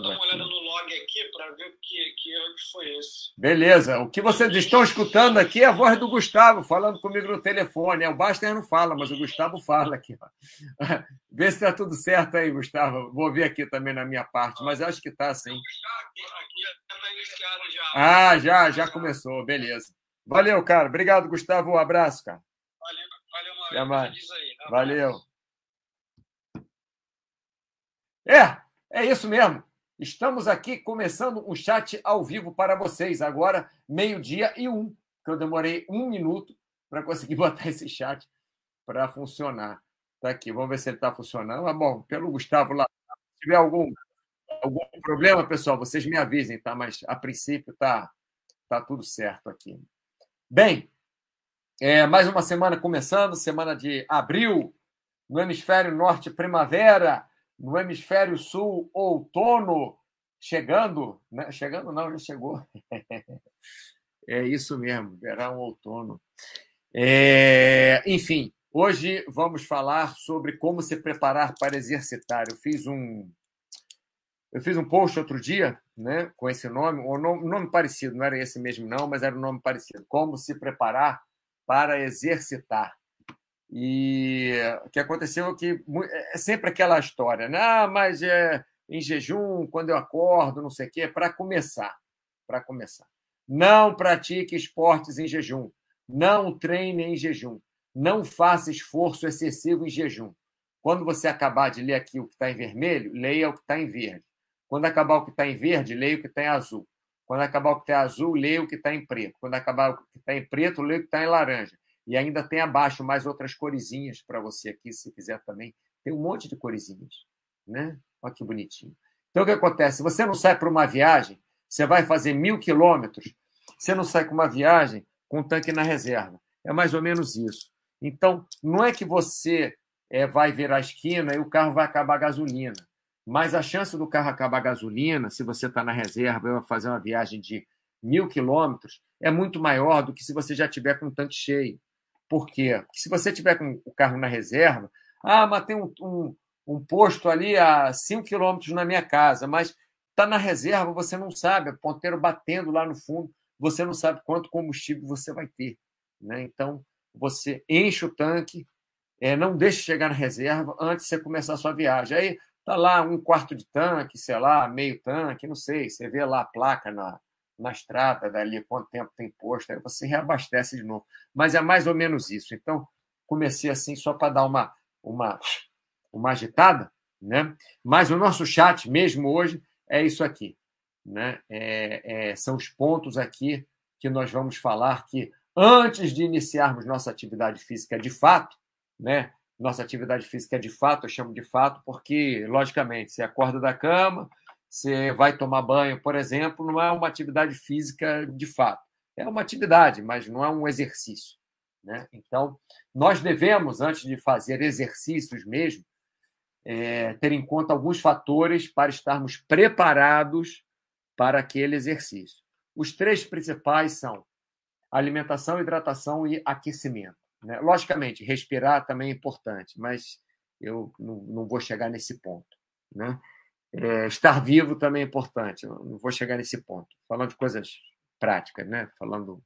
Vou dar uma olhada no log aqui para ver que, que que foi esse. Beleza. O que vocês estão escutando aqui é a voz do Gustavo falando comigo no telefone. É, o Baster não fala, mas o Gustavo fala aqui. Vê se está tudo certo aí, Gustavo. Vou ver aqui também na minha parte, mas acho que está sim. Aqui, aqui já está iniciado já. Ah, já, já começou. Beleza. Valeu, cara. Obrigado, Gustavo. Um abraço, cara. Valeu, valeu. Até mais. Aí. Valeu. É, é isso mesmo. Estamos aqui começando um chat ao vivo para vocês. Agora, meio-dia e um, que eu demorei um minuto para conseguir botar esse chat para funcionar. Está aqui, vamos ver se ele está funcionando. Ah, bom, pelo Gustavo lá. Se tiver algum, algum problema, pessoal, vocês me avisem, tá? Mas a princípio tá, tá tudo certo aqui. Bem, é, mais uma semana começando, semana de abril, no hemisfério norte, primavera, no hemisfério sul, outono, chegando, né? chegando não, já chegou. é isso mesmo, verão, outono. É, enfim, hoje vamos falar sobre como se preparar para exercitar. Eu fiz um eu fiz um post outro dia, né, com esse nome, um nome, nome parecido, não era esse mesmo não, mas era um nome parecido. Como se preparar para exercitar. E o que aconteceu é que é sempre aquela história, né? Ah, mas é em jejum, quando eu acordo, não sei o quê, para começar, para começar. Não pratique esportes em jejum, não treine em jejum, não faça esforço excessivo em jejum. Quando você acabar de ler aqui o que está em vermelho, leia o que está em verde. Quando acabar o que está em verde, leia o que está em azul. Quando acabar o que está em azul, leia o que está em preto. Quando acabar o que está em preto, leia o que está em laranja. E ainda tem abaixo mais outras coresinhas para você aqui, se quiser também. Tem um monte de coresinhas, né? Olha que bonitinho. Então, o que acontece? Você não sai para uma viagem, você vai fazer mil quilômetros, você não sai com uma viagem com um tanque na reserva. É mais ou menos isso. Então, não é que você é, vai virar a esquina e o carro vai acabar a gasolina. Mas a chance do carro acabar a gasolina, se você está na reserva e vai fazer uma viagem de mil quilômetros, é muito maior do que se você já tiver com o tanque cheio. Por quê? Porque se você tiver com o carro na reserva, ah, mas tem um, um, um posto ali a 5 quilômetros na minha casa, mas está na reserva, você não sabe, ponteiro batendo lá no fundo, você não sabe quanto combustível você vai ter. Né? Então, você enche o tanque, é, não deixe chegar na reserva antes de você começar a sua viagem. Aí Está lá um quarto de tanque, sei lá, meio tanque, não sei. Você vê lá a placa na, na estrada, dali quanto tempo tem posto, aí você reabastece de novo. Mas é mais ou menos isso. Então, comecei assim só para dar uma, uma, uma agitada, né? Mas o nosso chat, mesmo hoje, é isso aqui. Né? É, é, são os pontos aqui que nós vamos falar que antes de iniciarmos nossa atividade física de fato, né? nossa atividade física de fato, eu chamo de fato, porque, logicamente, você acorda da cama, você vai tomar banho, por exemplo, não é uma atividade física de fato. É uma atividade, mas não é um exercício. Né? Então, nós devemos, antes de fazer exercícios mesmo, é, ter em conta alguns fatores para estarmos preparados para aquele exercício. Os três principais são alimentação, hidratação e aquecimento. Né? Logicamente, respirar também é importante, mas eu não, não vou chegar nesse ponto. Né? É, estar vivo também é importante, eu não vou chegar nesse ponto. Falando de coisas práticas, né? falando,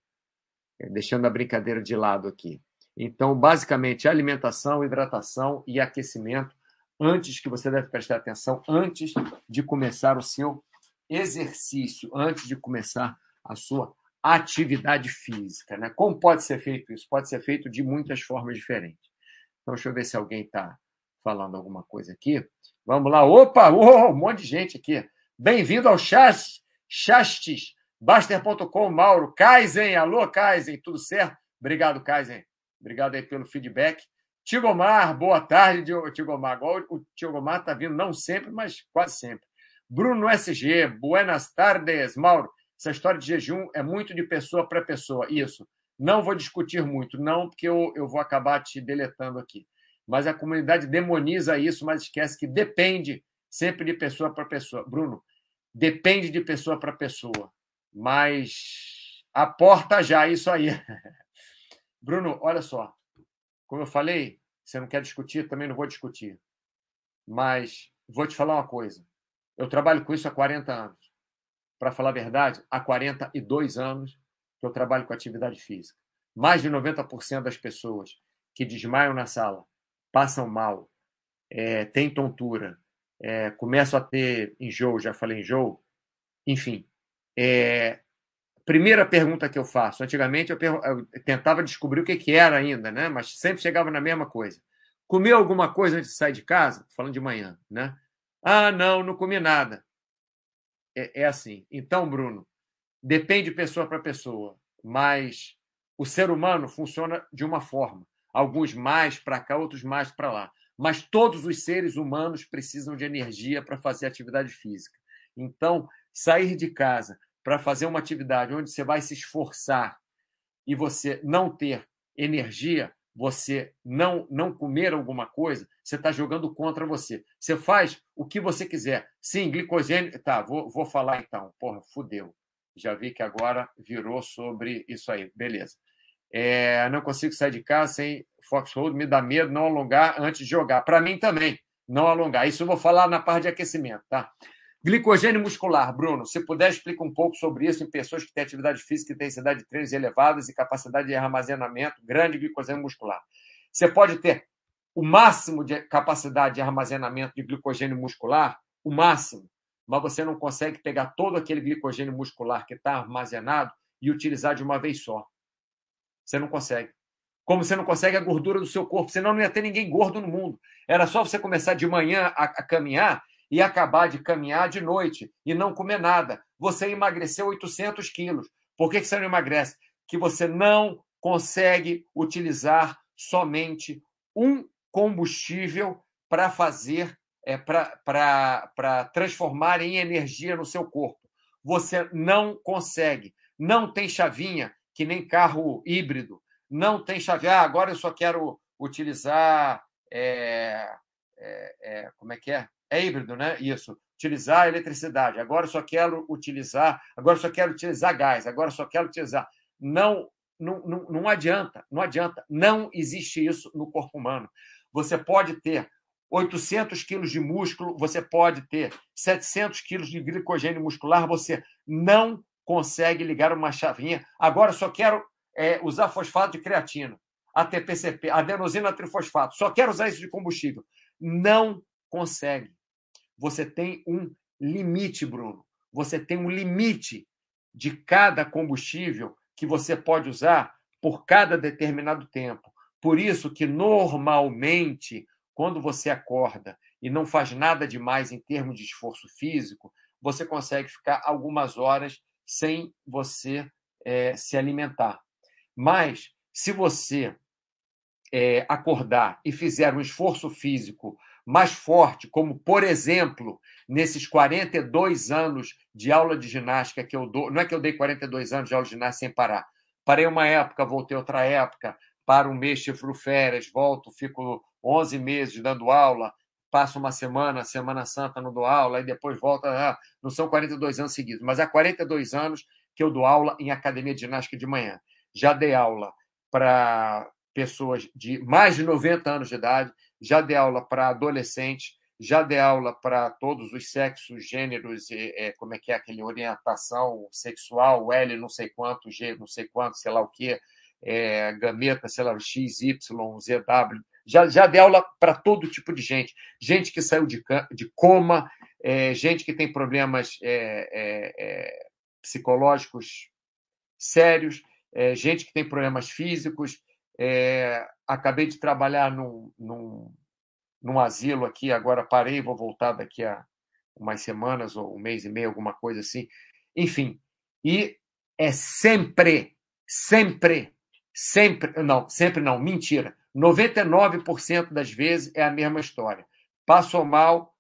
é, deixando a brincadeira de lado aqui. Então, basicamente, alimentação, hidratação e aquecimento, antes que você deve prestar atenção, antes de começar o seu exercício, antes de começar a sua atividade física. Né? Como pode ser feito isso? Pode ser feito de muitas formas diferentes. Então, deixa eu ver se alguém está falando alguma coisa aqui. Vamos lá. Opa! Oh, um monte de gente aqui. Bem-vindo ao Chastes, Chastes, Baster.com, Mauro. Kaizen, alô, Kaizen, tudo certo? Obrigado, Kaizen. Obrigado aí pelo feedback. Tigomar, boa tarde, Tigomar. Agora o Tigomar está vindo, não sempre, mas quase sempre. Bruno SG, buenas tardes, Mauro. Essa história de jejum é muito de pessoa para pessoa. Isso. Não vou discutir muito, não, porque eu, eu vou acabar te deletando aqui. Mas a comunidade demoniza isso, mas esquece que depende sempre de pessoa para pessoa. Bruno, depende de pessoa para pessoa. Mas aporta já isso aí. Bruno, olha só. Como eu falei, você não quer discutir, também não vou discutir. Mas vou te falar uma coisa. Eu trabalho com isso há 40 anos. Para falar a verdade, há 42 anos que eu trabalho com atividade física. Mais de 90% das pessoas que desmaiam na sala, passam mal, é, têm tontura, é, começam a ter enjoo, já falei enjoo, enfim. É, primeira pergunta que eu faço, antigamente eu, eu, tentava descobrir o que, que era ainda, né? mas sempre chegava na mesma coisa. Comeu alguma coisa antes de sair de casa? Falando de manhã, né? Ah, não, não comi nada. É, é assim. Então, Bruno, depende de pessoa para pessoa, mas o ser humano funciona de uma forma. Alguns mais para cá, outros mais para lá. Mas todos os seres humanos precisam de energia para fazer atividade física. Então, sair de casa para fazer uma atividade onde você vai se esforçar e você não ter energia, você não não comer alguma coisa, você está jogando contra você. Você faz o que você quiser. Sim, glicogênio. Tá, vou, vou falar então. Porra, fudeu. Já vi que agora virou sobre isso aí. Beleza. É, não consigo sair de casa sem Foxhold, me dá medo não alongar antes de jogar. Para mim também, não alongar. Isso eu vou falar na parte de aquecimento, tá? Glicogênio muscular, Bruno, se puder explica um pouco sobre isso em pessoas que têm atividade física, intensidade de treinos elevadas e capacidade de armazenamento, grande glicogênio muscular. Você pode ter o máximo de capacidade de armazenamento de glicogênio muscular, o máximo, mas você não consegue pegar todo aquele glicogênio muscular que está armazenado e utilizar de uma vez só. Você não consegue. Como você não consegue a gordura do seu corpo, senão não ia ter ninguém gordo no mundo. Era só você começar de manhã a, a caminhar e acabar de caminhar de noite e não comer nada. Você emagreceu 800 quilos. Por que você não emagrece? Que você não consegue utilizar somente um combustível para fazer, é, para transformar em energia no seu corpo. Você não consegue. Não tem chavinha, que nem carro híbrido. Não tem chavinha. Ah, agora eu só quero utilizar. É, é, é como é que é? É híbrido, né? Isso. Utilizar eletricidade. Agora só quero utilizar, agora só quero utilizar gás, agora só quero utilizar. Não, não, não, não adianta, não adianta. Não existe isso no corpo humano. Você pode ter 800 quilos de músculo, você pode ter 700 quilos de glicogênio muscular, você não consegue ligar uma chavinha. Agora só quero é, usar fosfato de creatina, ATPCP, adenosina trifosfato, só quero usar isso de combustível. Não consegue você tem um limite, Bruno. Você tem um limite de cada combustível que você pode usar por cada determinado tempo. Por isso que normalmente, quando você acorda e não faz nada demais em termos de esforço físico, você consegue ficar algumas horas sem você é, se alimentar. Mas se você é, acordar e fizer um esforço físico mais forte, como, por exemplo, nesses 42 anos de aula de ginástica que eu dou. Não é que eu dei 42 anos de aula de ginástica sem parar. Parei uma época, voltei outra época, paro um mês, chifro férias, volto, fico 11 meses dando aula, passo uma semana, Semana Santa não dou aula, e depois volto. Ah, não são 42 anos seguidos, mas há 42 anos que eu dou aula em academia de ginástica de manhã. Já dei aula para pessoas de mais de 90 anos de idade, já dei aula para adolescentes, já dei aula para todos os sexos, gêneros, é, como é que é aquele orientação sexual, L não sei quanto, G não sei quanto, sei lá o que, é, gameta, sei lá, X, Y, ZW. Já, já dei aula para todo tipo de gente. Gente que saiu de, de coma, é, gente que tem problemas é, é, é psicológicos sérios, é, gente que tem problemas físicos, é, acabei de trabalhar num, num, num asilo aqui, agora parei, vou voltar daqui a umas semanas ou um mês e meio, alguma coisa assim. Enfim, e é sempre, sempre, sempre, não, sempre não, mentira. 99% das vezes é a mesma história. Passou mal,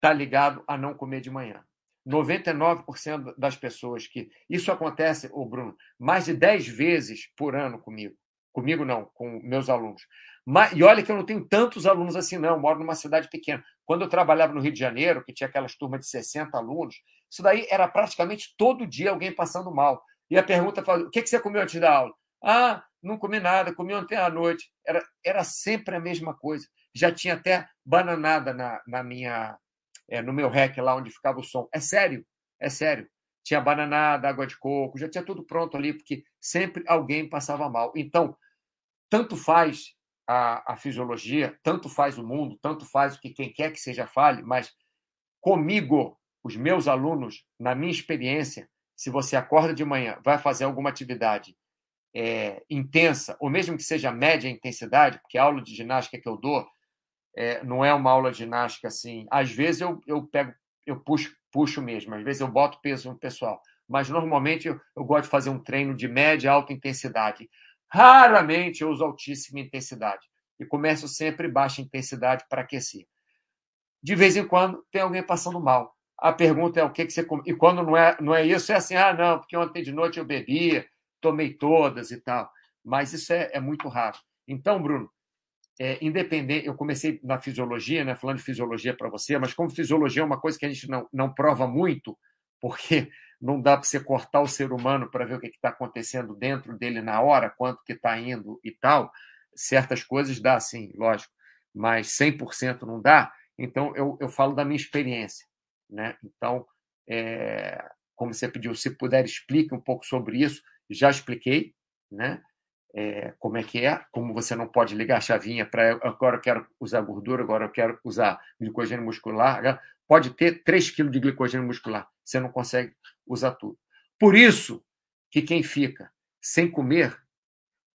tá ligado a não comer de manhã. 99% das pessoas que. Isso acontece, o Bruno, mais de 10 vezes por ano comigo. Comigo não, com meus alunos. Mas, e olha que eu não tenho tantos alunos assim, não. Eu moro numa cidade pequena. Quando eu trabalhava no Rio de Janeiro, que tinha aquelas turmas de 60 alunos, isso daí era praticamente todo dia alguém passando mal. E a pergunta foi: o que você comeu antes da aula? Ah, não comi nada, comi ontem à noite. Era, era sempre a mesma coisa. Já tinha até bananada na, na minha é, no meu rec lá onde ficava o som. É sério, é sério. Tinha bananada, água de coco, já tinha tudo pronto ali, porque sempre alguém passava mal. Então, tanto faz a, a fisiologia, tanto faz o mundo, tanto faz o que quem quer que seja fale, mas comigo, os meus alunos, na minha experiência, se você acorda de manhã, vai fazer alguma atividade é, intensa, ou mesmo que seja média intensidade, porque a aula de ginástica que eu dou é, não é uma aula de ginástica assim. Às vezes eu, eu pego, eu puxo, puxo mesmo, às vezes eu boto peso no pessoal, mas normalmente eu, eu gosto de fazer um treino de média alta intensidade. Raramente eu uso altíssima intensidade e começo sempre baixa intensidade para aquecer. De vez em quando tem alguém passando mal. A pergunta é o que, que você come. E quando não é, não é isso, é assim: ah, não, porque ontem de noite eu bebi, tomei todas e tal. Mas isso é, é muito raro. Então, Bruno, é, independente, eu comecei na fisiologia, né, falando de fisiologia para você, mas como fisiologia é uma coisa que a gente não, não prova muito, porque não dá para você cortar o ser humano para ver o que está acontecendo dentro dele na hora, quanto que está indo e tal. Certas coisas dá, sim, lógico, mas 100% não dá. Então, eu, eu falo da minha experiência. Né? Então, é, como você pediu, se puder, explique um pouco sobre isso. Já expliquei, né? É, como é que é, como você não pode ligar a chavinha para agora eu quero usar gordura, agora eu quero usar glicogênio muscular. Pode ter 3 kg de glicogênio muscular, você não consegue usar tudo. Por isso que quem fica sem comer,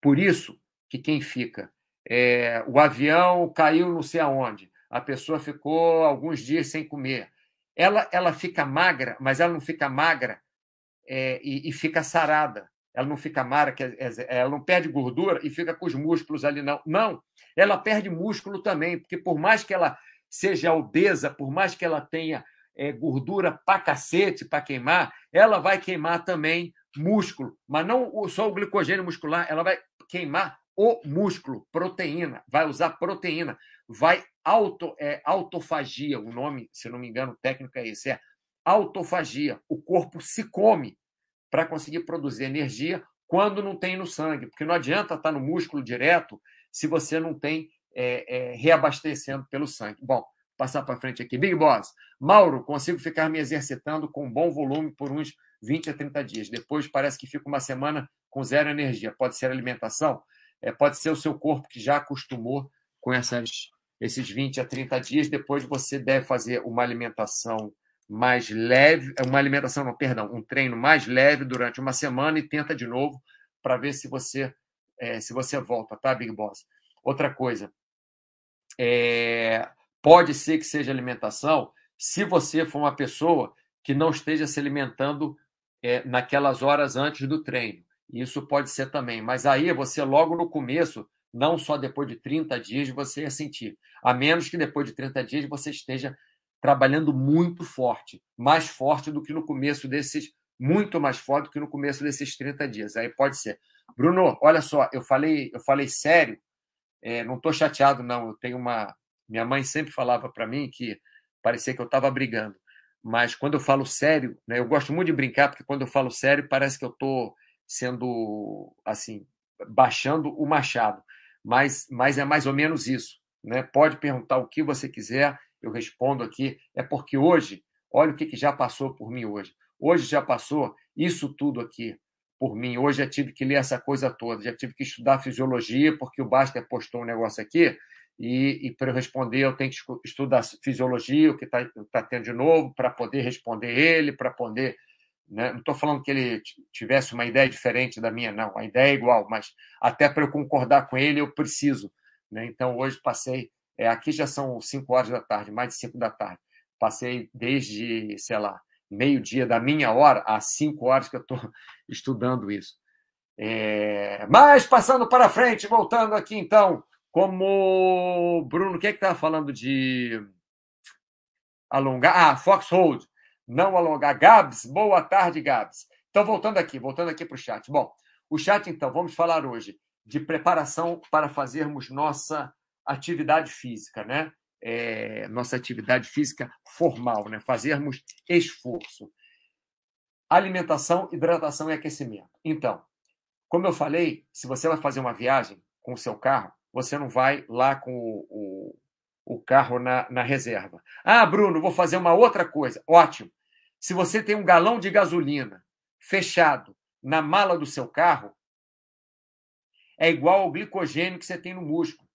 por isso que quem fica, é, o avião caiu não sei aonde, a pessoa ficou alguns dias sem comer, ela, ela fica magra, mas ela não fica magra é, e, e, fica sarada. Ela não fica magra, ela não perde gordura e fica com os músculos ali, não. Não, ela perde músculo também, porque por mais que ela seja obesa, por mais que ela tenha é, gordura para cacete para queimar, ela vai queimar também músculo, mas não só o glicogênio muscular, ela vai queimar o músculo, proteína, vai usar proteína, vai auto, é, autofagia, o nome, se não me engano, técnico é esse, é autofagia. O corpo se come para conseguir produzir energia quando não tem no sangue, porque não adianta estar no músculo direto se você não tem é, é, reabastecendo pelo sangue. Bom, passar para frente aqui. Big Boss, Mauro, consigo ficar me exercitando com bom volume por uns 20 a 30 dias. Depois parece que fica uma semana com zero energia. Pode ser alimentação, é, pode ser o seu corpo que já acostumou com essas esses 20 a 30 dias. Depois você deve fazer uma alimentação mais leve, uma alimentação, não, perdão, um treino mais leve durante uma semana e tenta de novo para ver se você é, se você volta, tá, Big Boss? Outra coisa, é, pode ser que seja alimentação se você for uma pessoa que não esteja se alimentando é, naquelas horas antes do treino. Isso pode ser também, mas aí você logo no começo não só depois de 30 dias você ia sentir, a menos que depois de 30 dias você esteja trabalhando muito forte, mais forte do que no começo desses, muito mais forte do que no começo desses 30 dias. Aí pode ser. Bruno, olha só, eu falei, eu falei sério, é, não estou chateado, não. Eu tenho uma. Minha mãe sempre falava para mim que parecia que eu estava brigando. Mas quando eu falo sério, né, eu gosto muito de brincar, porque quando eu falo sério, parece que eu estou sendo assim, baixando o machado mas, mas é mais ou menos isso. Né? Pode perguntar o que você quiser, eu respondo aqui. É porque hoje, olha o que, que já passou por mim hoje. Hoje já passou isso tudo aqui por mim. Hoje já tive que ler essa coisa toda, já tive que estudar fisiologia, porque o Baster postou um negócio aqui, e, e para eu responder eu tenho que estudar fisiologia, o que está tá tendo de novo, para poder responder ele, para poder né? Não estou falando que ele tivesse uma ideia diferente da minha, não. A ideia é igual, mas até para eu concordar com ele, eu preciso. Né? Então, hoje passei. É, aqui já são 5 horas da tarde, mais de 5 da tarde. Passei desde, sei lá, meio-dia da minha hora às 5 horas que eu estou estudando isso. É... Mas passando para frente, voltando aqui então, como Bruno, o que é que estava falando de alongar? Ah, Foxhold não alongar. Gabs, boa tarde, Gabs. Então, voltando aqui, voltando aqui para o chat. Bom, o chat, então, vamos falar hoje de preparação para fazermos nossa atividade física, né? É, nossa atividade física formal, né? Fazermos esforço. Alimentação, hidratação e aquecimento. Então, como eu falei, se você vai fazer uma viagem com o seu carro, você não vai lá com o, o, o carro na, na reserva. Ah, Bruno, vou fazer uma outra coisa. Ótimo. Se você tem um galão de gasolina fechado na mala do seu carro, é igual ao glicogênio que você tem no músculo.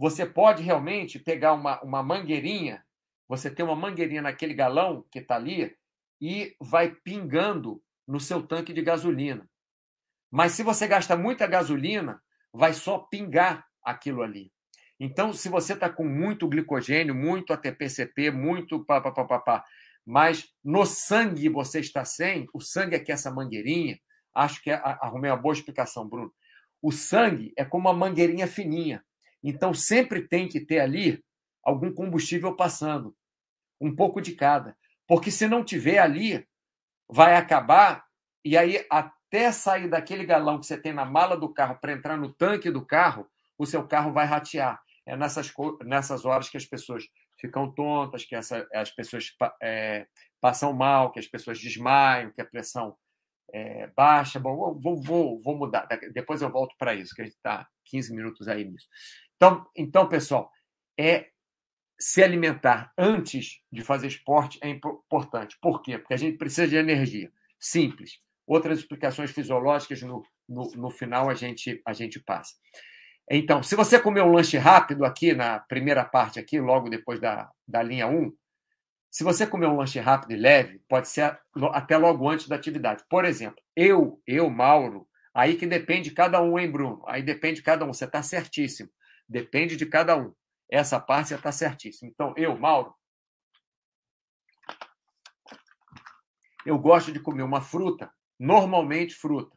Você pode realmente pegar uma, uma mangueirinha, você tem uma mangueirinha naquele galão que está ali e vai pingando no seu tanque de gasolina. Mas se você gasta muita gasolina, vai só pingar aquilo ali. Então, se você está com muito glicogênio, muito ATP-CP, muito pá, pá, pá, pá, pá, mas no sangue você está sem, o sangue é que essa mangueirinha, acho que é, arrumei uma boa explicação, Bruno. O sangue é como uma mangueirinha fininha. Então, sempre tem que ter ali algum combustível passando, um pouco de cada. Porque se não tiver ali, vai acabar, e aí até sair daquele galão que você tem na mala do carro para entrar no tanque do carro, o seu carro vai ratear. É nessas, nessas horas que as pessoas ficam tontas, que essa, as pessoas é, passam mal, que as pessoas desmaiam, que a pressão é, baixa. Bom, vou, vou, vou mudar. Depois eu volto para isso, que a gente está 15 minutos aí nisso. Então, então, pessoal, é se alimentar antes de fazer esporte é importante. Por quê? Porque a gente precisa de energia. Simples. Outras explicações fisiológicas no, no, no final a gente, a gente passa. Então, se você comer um lanche rápido aqui na primeira parte, aqui, logo depois da, da linha 1, se você comer um lanche rápido e leve, pode ser até logo antes da atividade. Por exemplo, eu, eu, Mauro, aí que depende de cada um, hein, Bruno? Aí depende de cada um. Você está certíssimo. Depende de cada um. Essa parte você está certíssimo. Então, eu, Mauro, eu gosto de comer uma fruta, normalmente fruta,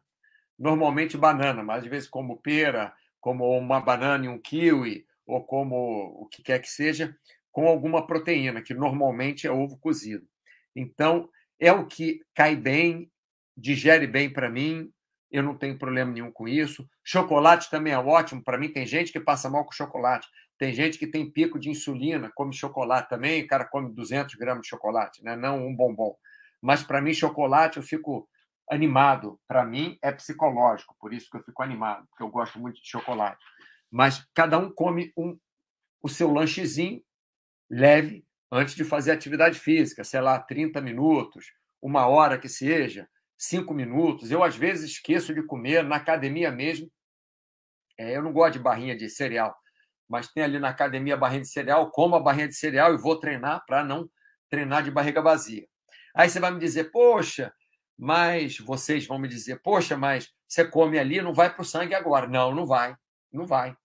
normalmente banana, mas às vezes como pera, como uma banana e um kiwi, ou como o que quer que seja, com alguma proteína, que normalmente é ovo cozido. Então, é o que cai bem, digere bem para mim, eu não tenho problema nenhum com isso. Chocolate também é ótimo para mim. Tem gente que passa mal com chocolate. Tem gente que tem pico de insulina, come chocolate também, o cara come 200 gramas de chocolate, né? não um bombom. Mas para mim, chocolate, eu fico animado. Para mim, é psicológico, por isso que eu fico animado, porque eu gosto muito de chocolate. Mas cada um come um, o seu lanchezinho leve antes de fazer atividade física, sei lá, 30 minutos, uma hora que seja, cinco minutos. Eu, às vezes, esqueço de comer na academia mesmo. É, eu não gosto de barrinha de cereal, mas tem ali na academia barrinha de cereal, como a barrinha de cereal e vou treinar para não treinar de barriga vazia. Aí você vai me dizer, poxa, mas vocês vão me dizer, poxa, mas você come ali, não vai para o sangue agora. Não, não vai, não vai.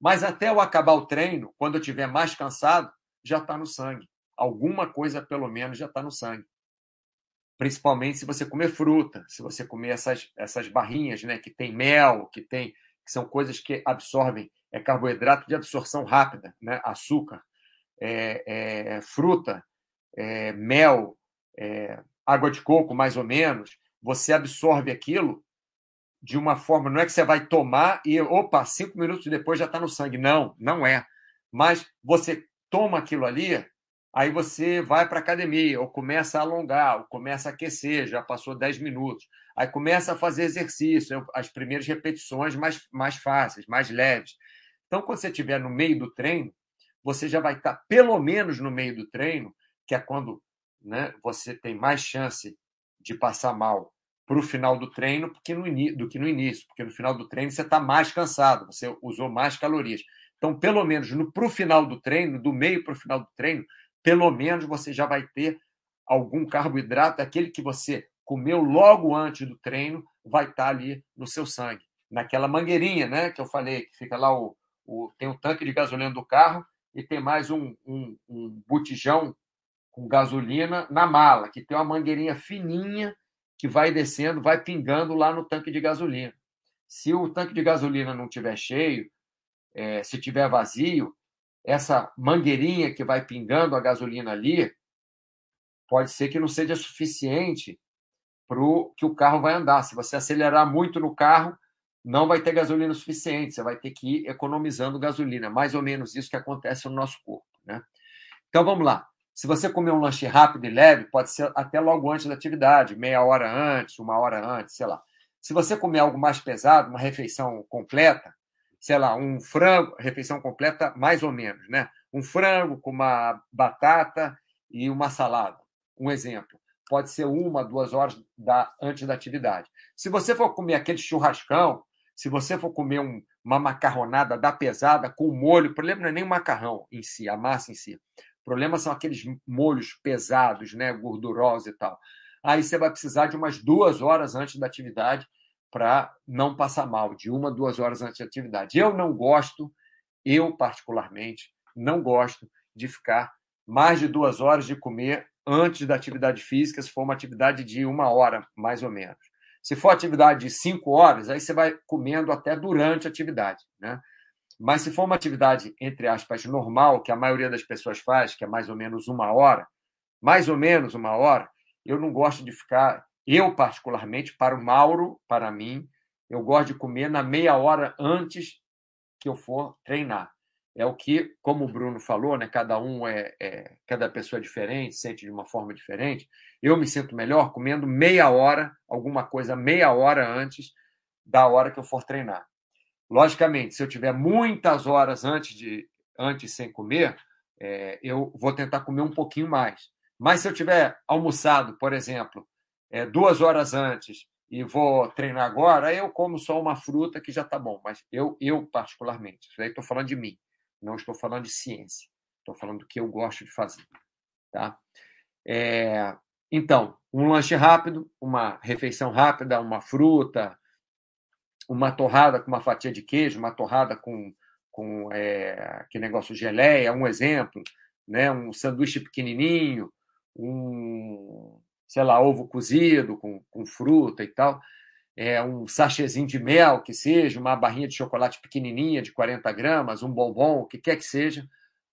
Mas até eu acabar o treino, quando eu estiver mais cansado, já está no sangue. Alguma coisa, pelo menos, já está no sangue. Principalmente se você comer fruta, se você comer essas, essas barrinhas, né, que tem mel, que tem que são coisas que absorvem, é carboidrato de absorção rápida, né, açúcar, é, é, fruta, é, mel, é, água de coco, mais ou menos, você absorve aquilo de uma forma. Não é que você vai tomar e, opa, cinco minutos depois já está no sangue. Não, não é. Mas você toma aquilo ali, aí você vai para a academia, ou começa a alongar, ou começa a aquecer, já passou 10 minutos. Aí começa a fazer exercício, as primeiras repetições mais, mais fáceis, mais leves. Então, quando você estiver no meio do treino, você já vai estar pelo menos no meio do treino, que é quando né, você tem mais chance de passar mal para o final do treino porque no do que no início, porque no final do treino você está mais cansado, você usou mais calorias. Então, pelo menos para o final do treino, do meio para o final do treino, pelo menos você já vai ter algum carboidrato, aquele que você comeu logo antes do treino, vai estar tá ali no seu sangue. Naquela mangueirinha, né, que eu falei, que fica lá o, o tem o tanque de gasolina do carro e tem mais um, um, um botijão com gasolina na mala, que tem uma mangueirinha fininha que vai descendo, vai pingando lá no tanque de gasolina. Se o tanque de gasolina não estiver cheio, é, se tiver vazio, essa mangueirinha que vai pingando a gasolina ali, pode ser que não seja suficiente para que o carro vai andar. Se você acelerar muito no carro, não vai ter gasolina suficiente, você vai ter que ir economizando gasolina. Mais ou menos isso que acontece no nosso corpo. Né? Então vamos lá. Se você comer um lanche rápido e leve, pode ser até logo antes da atividade, meia hora antes, uma hora antes, sei lá. Se você comer algo mais pesado, uma refeição completa, sei lá, um frango, refeição completa mais ou menos, né? um frango com uma batata e uma salada. Um exemplo. Pode ser uma, duas horas da, antes da atividade. Se você for comer aquele churrascão, se você for comer um, uma macarronada da pesada com molho, o problema não é nem o macarrão em si, a massa em si. O problema são aqueles molhos pesados, né, gordurosos e tal. Aí você vai precisar de umas duas horas antes da atividade para não passar mal, de uma, duas horas antes da atividade. Eu não gosto, eu particularmente, não gosto de ficar mais de duas horas de comer antes da atividade física, se for uma atividade de uma hora, mais ou menos. Se for atividade de cinco horas, aí você vai comendo até durante a atividade. Né? Mas se for uma atividade, entre aspas, normal, que a maioria das pessoas faz, que é mais ou menos uma hora, mais ou menos uma hora, eu não gosto de ficar, eu particularmente, para o Mauro, para mim, eu gosto de comer na meia hora antes que eu for treinar. É o que, como o Bruno falou, né, cada um é, é cada pessoa é diferente, sente de uma forma diferente. Eu me sinto melhor comendo meia hora, alguma coisa meia hora antes da hora que eu for treinar. Logicamente, se eu tiver muitas horas antes de antes sem comer, é, eu vou tentar comer um pouquinho mais. Mas se eu tiver almoçado, por exemplo, é, duas horas antes e vou treinar agora, eu como só uma fruta que já está bom. Mas eu, eu particularmente, isso aí estou falando de mim, não estou falando de ciência. Estou falando do que eu gosto de fazer. Tá? É, então, um lanche rápido, uma refeição rápida, uma fruta, uma torrada com uma fatia de queijo, uma torrada com, com é, aquele negócio geleia, um exemplo, né? um sanduíche pequenininho, um, sei lá, ovo cozido com, com fruta e tal, é, um sachêzinho de mel, que seja, uma barrinha de chocolate pequenininha de 40 gramas, um bombom, o que quer que seja,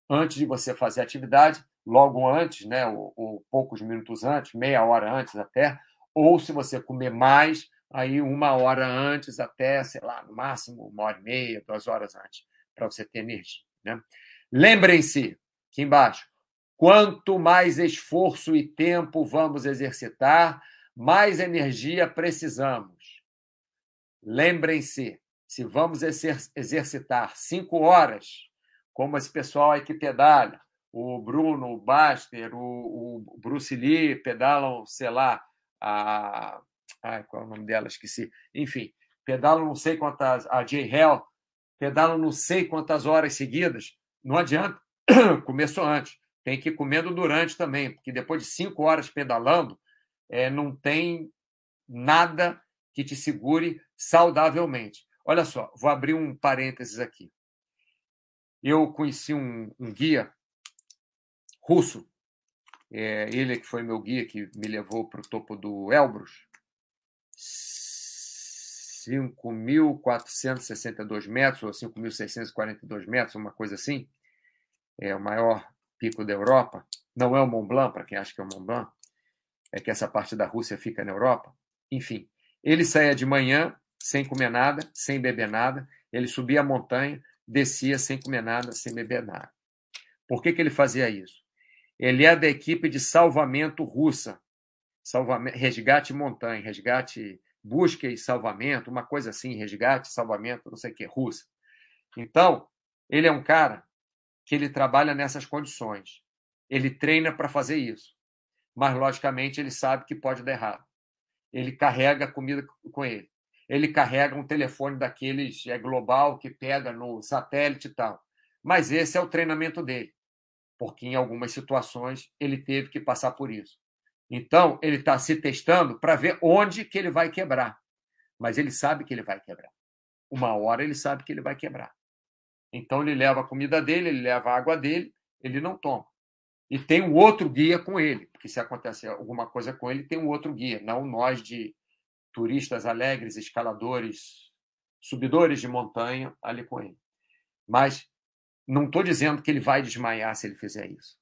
antes de você fazer a atividade, logo antes, né, ou, ou poucos minutos antes, meia hora antes até, ou se você comer mais, aí uma hora antes até, sei lá, no máximo uma hora e meia, duas horas antes, para você ter energia. Né? Lembrem-se, aqui embaixo, Quanto mais esforço e tempo vamos exercitar, mais energia precisamos. Lembrem-se, se vamos exercitar cinco horas, como esse pessoal aí que pedala, o Bruno, o Baster, o, o Bruce Lee pedalam, sei lá, a. Ai, qual é o nome dela? Esqueci. Enfim, pedalam não sei quantas. A J. Hell, pedalam não sei quantas horas seguidas. Não adianta. Começou antes tem que ir comendo durante também, porque depois de cinco horas pedalando, é, não tem nada que te segure saudavelmente. Olha só, vou abrir um parênteses aqui. Eu conheci um, um guia russo, é, ele que foi meu guia, que me levou para o topo do Elbrus, 5.462 metros, ou 5.642 metros, uma coisa assim, é o maior pico da Europa, não é o Mont Blanc, para quem acha que é o Mont Blanc, é que essa parte da Rússia fica na Europa. Enfim, ele saía de manhã sem comer nada, sem beber nada, ele subia a montanha, descia sem comer nada, sem beber nada. Por que, que ele fazia isso? Ele é da equipe de salvamento russa, salvamento, resgate montanha, resgate, busca e salvamento, uma coisa assim, resgate, salvamento, não sei o que, russa. Então, ele é um cara que ele trabalha nessas condições. Ele treina para fazer isso. Mas, logicamente, ele sabe que pode dar errado. Ele carrega a comida com ele. Ele carrega um telefone daqueles é global que pega no satélite e tal. Mas esse é o treinamento dele, porque em algumas situações ele teve que passar por isso. Então, ele está se testando para ver onde que ele vai quebrar. Mas ele sabe que ele vai quebrar. Uma hora ele sabe que ele vai quebrar. Então ele leva a comida dele, ele leva a água dele, ele não toma. E tem um outro guia com ele, porque se acontecer alguma coisa com ele, tem um outro guia, não nós de turistas alegres, escaladores, subidores de montanha ali com ele. Mas não estou dizendo que ele vai desmaiar se ele fizer isso.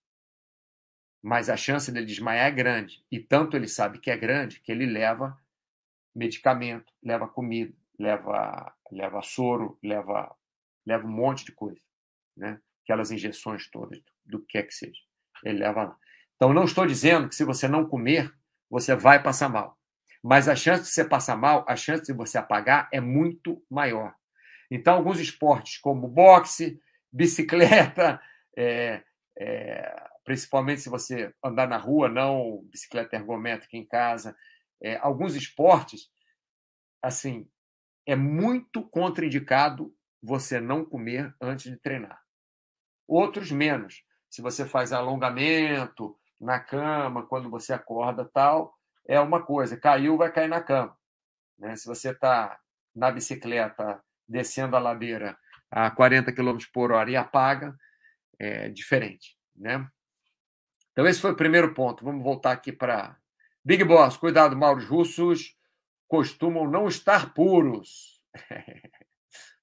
Mas a chance dele desmaiar é grande. E tanto ele sabe que é grande que ele leva medicamento, leva comida, leva, leva soro, leva leva um monte de coisa, né? Aquelas injeções todas, do que é que seja. Ele leva lá. Então, não estou dizendo que se você não comer, você vai passar mal. Mas a chance de você passar mal, a chance de você apagar é muito maior. Então, alguns esportes, como boxe, bicicleta, é, é, principalmente se você andar na rua, não bicicleta ergométrica em casa. É, alguns esportes, assim, é muito contraindicado você não comer antes de treinar. Outros menos. Se você faz alongamento na cama, quando você acorda, tal, é uma coisa. Caiu, vai cair na cama. Né? Se você está na bicicleta descendo a ladeira a 40 km por hora e apaga, é diferente. Né? Então, esse foi o primeiro ponto. Vamos voltar aqui para Big Boss. Cuidado, Mauro. Os russos costumam não estar puros.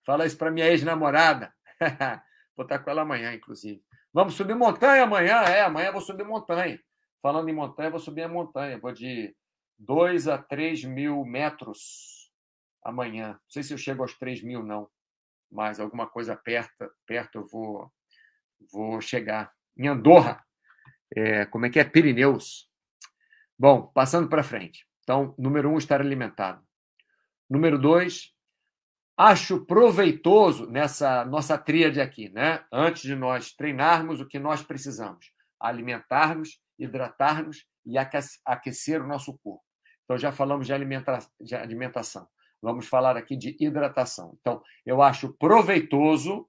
Fala isso para minha ex-namorada. vou estar com ela amanhã, inclusive. Vamos subir montanha amanhã? É, amanhã vou subir montanha. Falando em montanha, vou subir a montanha. Vou de 2 a 3 mil metros amanhã. Não sei se eu chego aos 3 mil, não. Mas alguma coisa perto, perto eu vou, vou chegar. Em Andorra. É, como é que é? Pirineus. Bom, passando para frente. Então, número um, estar alimentado. Número dois, acho proveitoso nessa nossa tríade aqui, né? Antes de nós treinarmos, o que nós precisamos? Alimentar-nos, hidratar-nos e aquecer o nosso corpo. Então, já falamos de, alimenta de alimentação. Vamos falar aqui de hidratação. Então, eu acho proveitoso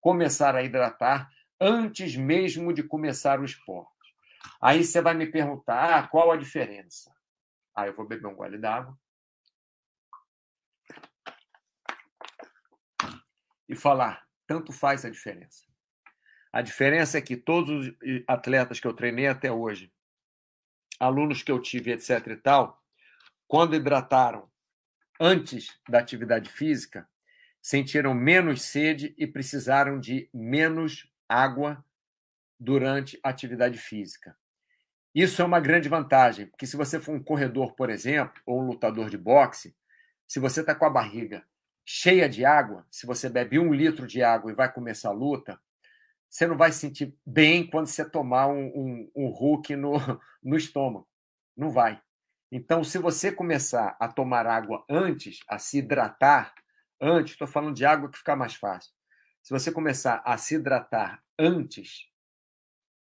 começar a hidratar antes mesmo de começar o esporte. Aí você vai me perguntar ah, qual a diferença. Aí eu vou beber um gole d'água. E falar, tanto faz a diferença. A diferença é que todos os atletas que eu treinei até hoje, alunos que eu tive, etc e tal, quando hidrataram antes da atividade física, sentiram menos sede e precisaram de menos água durante a atividade física. Isso é uma grande vantagem, porque se você for um corredor, por exemplo, ou um lutador de boxe, se você está com a barriga cheia de água, se você bebe um litro de água e vai começar a luta, você não vai se sentir bem quando você tomar um, um, um Hulk no, no estômago. Não vai. Então, se você começar a tomar água antes, a se hidratar antes, estou falando de água que fica mais fácil. Se você começar a se hidratar antes,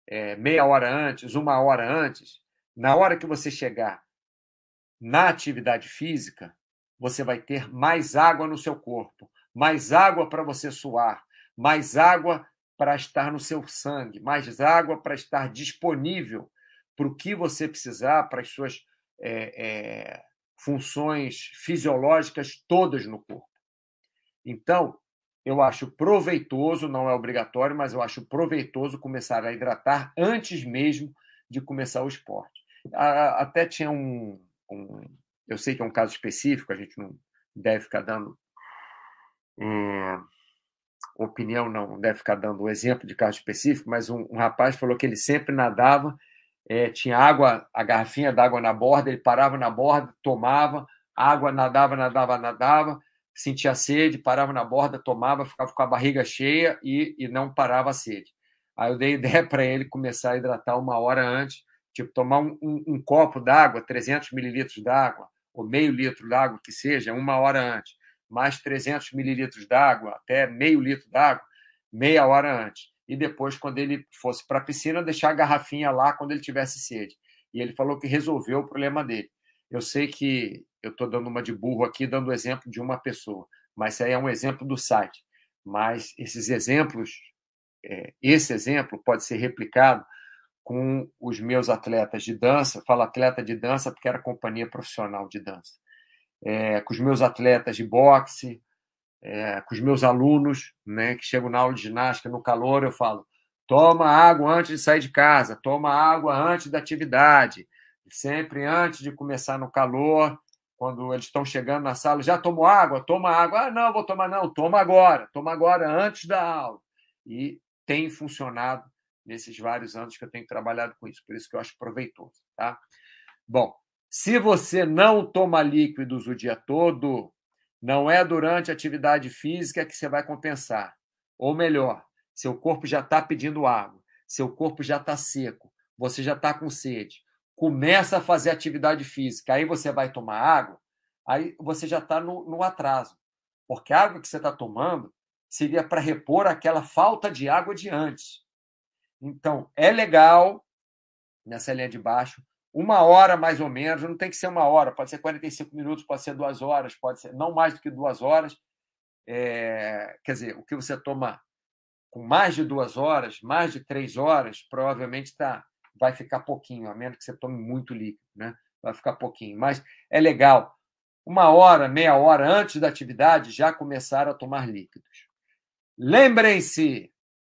é, meia hora antes, uma hora antes, na hora que você chegar na atividade física, você vai ter mais água no seu corpo, mais água para você suar, mais água para estar no seu sangue, mais água para estar disponível para o que você precisar, para as suas é, é, funções fisiológicas todas no corpo. Então, eu acho proveitoso, não é obrigatório, mas eu acho proveitoso começar a hidratar antes mesmo de começar o esporte. Até tinha um, um eu sei que é um caso específico, a gente não deve ficar dando é, opinião, não deve ficar dando exemplo de caso específico, mas um, um rapaz falou que ele sempre nadava, é, tinha água, a garrafinha d'água na borda, ele parava na borda, tomava, água, nadava, nadava, nadava, sentia sede, parava na borda, tomava, ficava com a barriga cheia e, e não parava a sede. Aí eu dei ideia para ele começar a hidratar uma hora antes, tipo tomar um, um, um copo d'água, 300 mililitros d'água, ou meio litro d'água que seja, uma hora antes, mais 300 mililitros d'água, até meio litro d'água, meia hora antes. E depois, quando ele fosse para a piscina, deixar a garrafinha lá quando ele tivesse sede. E ele falou que resolveu o problema dele. Eu sei que eu estou dando uma de burro aqui, dando exemplo de uma pessoa, mas isso aí é um exemplo do site. Mas esses exemplos, é, esse exemplo pode ser replicado com os meus atletas de dança, falo atleta de dança porque era companhia profissional de dança, é, com os meus atletas de boxe, é, com os meus alunos, né, que chegam na aula de ginástica no calor, eu falo: toma água antes de sair de casa, toma água antes da atividade, sempre antes de começar no calor, quando eles estão chegando na sala, já tomou água? Toma água. Ah, não, vou tomar, não, toma agora, toma agora, antes da aula. E tem funcionado nesses vários anos que eu tenho trabalhado com isso, por isso que eu acho proveitoso, tá? Bom, se você não toma líquidos o dia todo, não é durante a atividade física que você vai compensar. Ou melhor, seu corpo já está pedindo água, seu corpo já está seco, você já está com sede começa a fazer atividade física, aí você vai tomar água, aí você já está no, no, atraso. Porque a água que você está tomando seria para repor aquela falta de água de antes. Então, é legal, nessa linha de baixo, uma hora mais ou menos, não tem que ser uma hora, pode ser 45 minutos, pode ser duas horas, pode ser não mais do que duas horas. É, quer dizer, o que você toma com mais de duas horas, mais de três horas, provavelmente tá, vai ficar pouquinho, a menos que você tome muito líquido, né? Vai ficar pouquinho. Mas é legal, uma hora, meia hora antes da atividade, já começar a tomar líquidos. Lembrem-se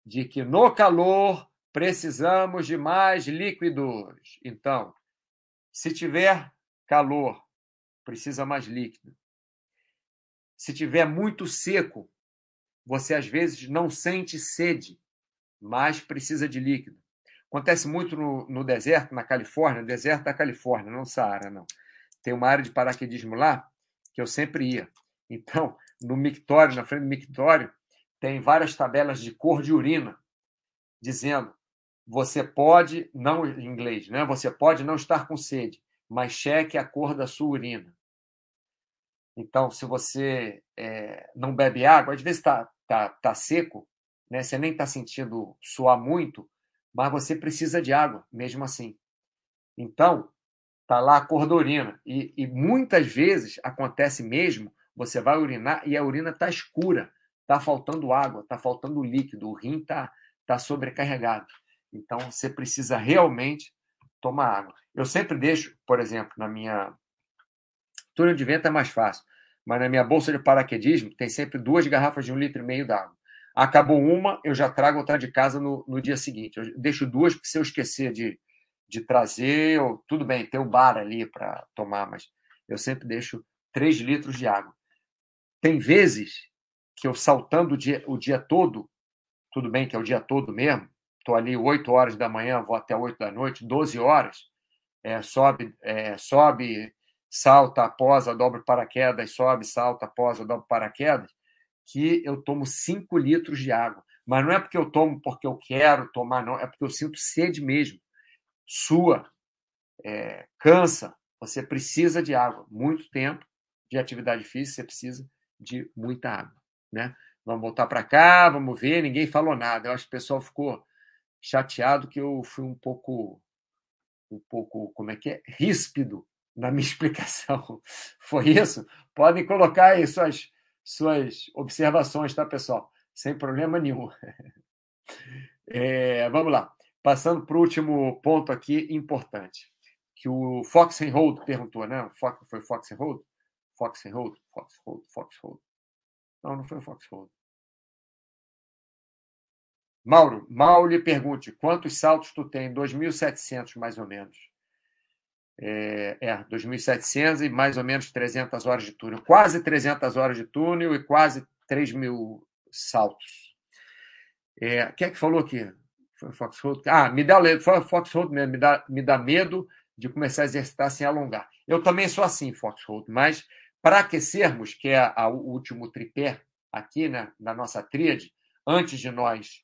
de que no calor precisamos de mais líquidos. Então, se tiver calor, precisa mais líquido. Se tiver muito seco, você às vezes não sente sede, mas precisa de líquido. Acontece muito no, no deserto, na Califórnia, deserto da Califórnia, não Saara, não. Tem uma área de paraquedismo lá que eu sempre ia. Então, no mictório, na frente do mictório, tem várias tabelas de cor de urina, dizendo você pode, não em inglês, né? Você pode não estar com sede, mas cheque a cor da sua urina. Então, se você é, não bebe água, às vezes está tá, tá seco, né? você nem está sentindo suar muito, mas você precisa de água, mesmo assim. Então, tá lá a cor da urina. E, e muitas vezes acontece mesmo, você vai urinar e a urina está escura, está faltando água, está faltando líquido, o rim está tá sobrecarregado. Então, você precisa realmente tomar água. Eu sempre deixo, por exemplo, na minha. Túnel de vento é mais fácil, mas na minha bolsa de paraquedismo tem sempre duas garrafas de um litro e meio d'água. Acabou uma, eu já trago outra de casa no, no dia seguinte. Eu deixo duas, porque se eu esquecer de, de trazer, ou, tudo bem, tem o bar ali para tomar, mas eu sempre deixo três litros de água. Tem vezes que eu saltando o dia, o dia todo, tudo bem que é o dia todo mesmo, estou ali 8 horas da manhã, vou até 8 da noite, 12 horas, é, sobe, é, sobe, salta, posa, dobra paraquedas, sobe, salta, posa, dobra paraquedas, que eu tomo 5 litros de água. Mas não é porque eu tomo porque eu quero tomar, não, é porque eu sinto sede mesmo. Sua, é, cansa, você precisa de água. Muito tempo de atividade física, você precisa de muita água. Né? Vamos voltar para cá, vamos ver. Ninguém falou nada. Eu acho que o pessoal ficou chateado que eu fui um pouco, um pouco, como é que é, ríspido na minha explicação. Foi isso? Podem colocar aí suas, suas observações, tá, pessoal? Sem problema nenhum. É, vamos lá. Passando para o último ponto aqui importante, que o Fox and Hold perguntou, né? Foi Fox and Hold? Fox and Hold? Fox Hold, Fox Hold. Não, não foi o Fox Hold. Mauro, mal lhe pergunte, quantos saltos tu tem? 2.700, mais ou menos. É, é 2.700 e mais ou menos 300 horas de túnel. Quase 300 horas de túnel e quase 3 mil saltos. É, quem é que falou aqui? Foi o Foxhold? Ah, me dá, foi o Foxhold mesmo, me dá, me dá medo de começar a exercitar sem alongar. Eu também sou assim, Foxhold, mas para aquecermos, que é a, a, o último tripé aqui né, da nossa tríade, antes de nós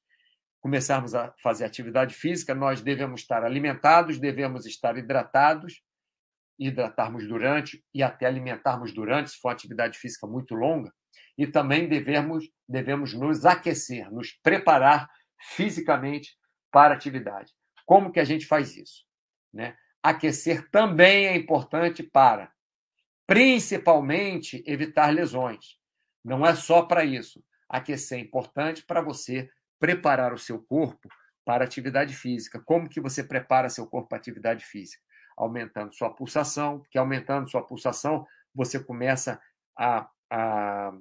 começarmos a fazer atividade física, nós devemos estar alimentados, devemos estar hidratados, hidratarmos durante e até alimentarmos durante, se for atividade física muito longa, e também devemos, devemos nos aquecer, nos preparar fisicamente para a atividade. Como que a gente faz isso? Né? Aquecer também é importante para, principalmente, evitar lesões. Não é só para isso. Aquecer é importante para você preparar o seu corpo para atividade física. Como que você prepara seu corpo para atividade física? Aumentando sua pulsação, porque aumentando sua pulsação, você começa a, a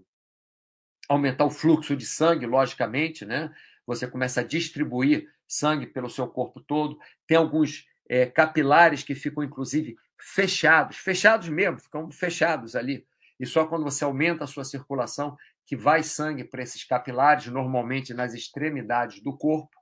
aumentar o fluxo de sangue, logicamente, né? Você começa a distribuir sangue pelo seu corpo todo. Tem alguns é, capilares que ficam, inclusive, fechados, fechados mesmo, ficam fechados ali. E só quando você aumenta a sua circulação que vai sangue para esses capilares, normalmente nas extremidades do corpo.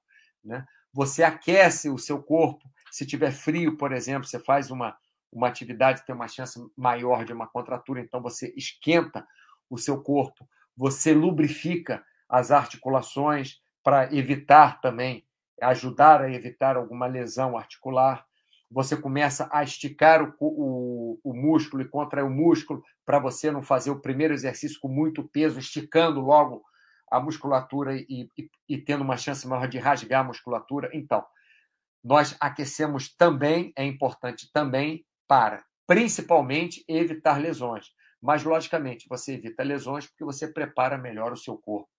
Né? Você aquece o seu corpo. Se tiver frio, por exemplo, você faz uma, uma atividade, tem uma chance maior de uma contratura, então você esquenta o seu corpo. Você lubrifica as articulações para evitar também, ajudar a evitar alguma lesão articular você começa a esticar o, o, o músculo e contrair o músculo para você não fazer o primeiro exercício com muito peso, esticando logo a musculatura e, e, e tendo uma chance maior de rasgar a musculatura. Então, nós aquecemos também, é importante também para, principalmente, evitar lesões. Mas, logicamente, você evita lesões porque você prepara melhor o seu corpo